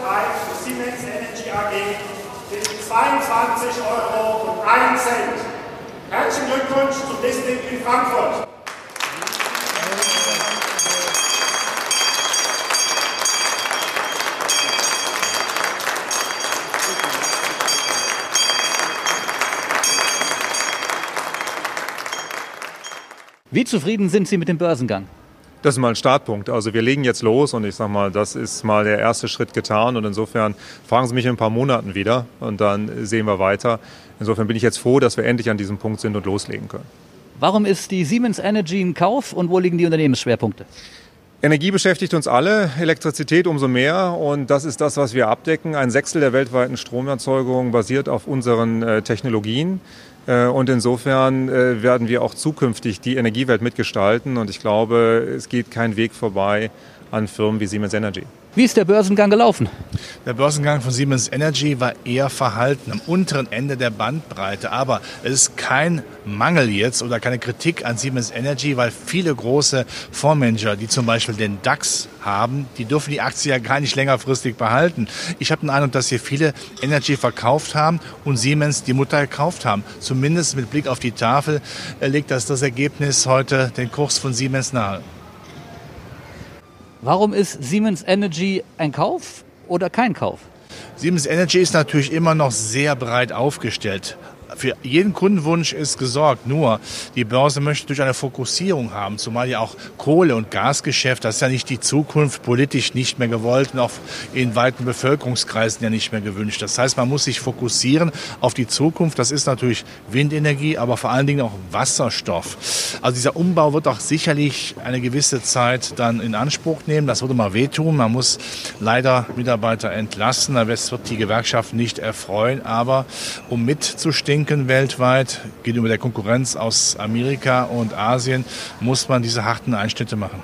Preis für Siemens Energy AG liegt 22 Euro und 1 Cent. Herzlichen Glückwunsch zum Listing in Frankfurt. Wie zufrieden sind Sie mit dem Börsengang? Das ist mal ein Startpunkt. Also wir legen jetzt los und ich sage mal, das ist mal der erste Schritt getan und insofern fragen Sie mich in ein paar Monaten wieder und dann sehen wir weiter. Insofern bin ich jetzt froh, dass wir endlich an diesem Punkt sind und loslegen können. Warum ist die Siemens Energy ein Kauf und wo liegen die Unternehmensschwerpunkte? Energie beschäftigt uns alle, Elektrizität umso mehr und das ist das, was wir abdecken. Ein Sechstel der weltweiten Stromerzeugung basiert auf unseren äh, Technologien. Äh, und insofern äh, werden wir auch zukünftig die Energiewelt mitgestalten. Und ich glaube, es geht kein Weg vorbei an Firmen wie Siemens Energy. Wie ist der Börsengang gelaufen? Der Börsengang von Siemens Energy war eher verhalten am unteren Ende der Bandbreite. Aber es ist kein Mangel jetzt oder keine Kritik an Siemens Energy, weil viele große Fondsmanager, die zum Beispiel den DAX haben, die dürfen die Aktie ja gar nicht längerfristig behalten. Ich habe den Eindruck, dass hier viele Energy verkauft haben und Siemens die Mutter gekauft haben. Zumindest mit Blick auf die Tafel legt das das Ergebnis heute den Kurs von Siemens nahe. Warum ist Siemens Energy ein Kauf oder kein Kauf? Siemens Energy ist natürlich immer noch sehr breit aufgestellt für jeden Kundenwunsch ist gesorgt. Nur die Börse möchte durch eine Fokussierung haben, zumal ja auch Kohle- und Gasgeschäft, das ist ja nicht die Zukunft, politisch nicht mehr gewollt und auch in weiten Bevölkerungskreisen ja nicht mehr gewünscht. Das heißt, man muss sich fokussieren auf die Zukunft. Das ist natürlich Windenergie, aber vor allen Dingen auch Wasserstoff. Also dieser Umbau wird auch sicherlich eine gewisse Zeit dann in Anspruch nehmen. Das würde mal wehtun. Man muss leider Mitarbeiter entlassen. Das wird die Gewerkschaft nicht erfreuen. Aber um mitzustinken, denken weltweit gegenüber der Konkurrenz aus Amerika und Asien, muss man diese harten Einschnitte machen.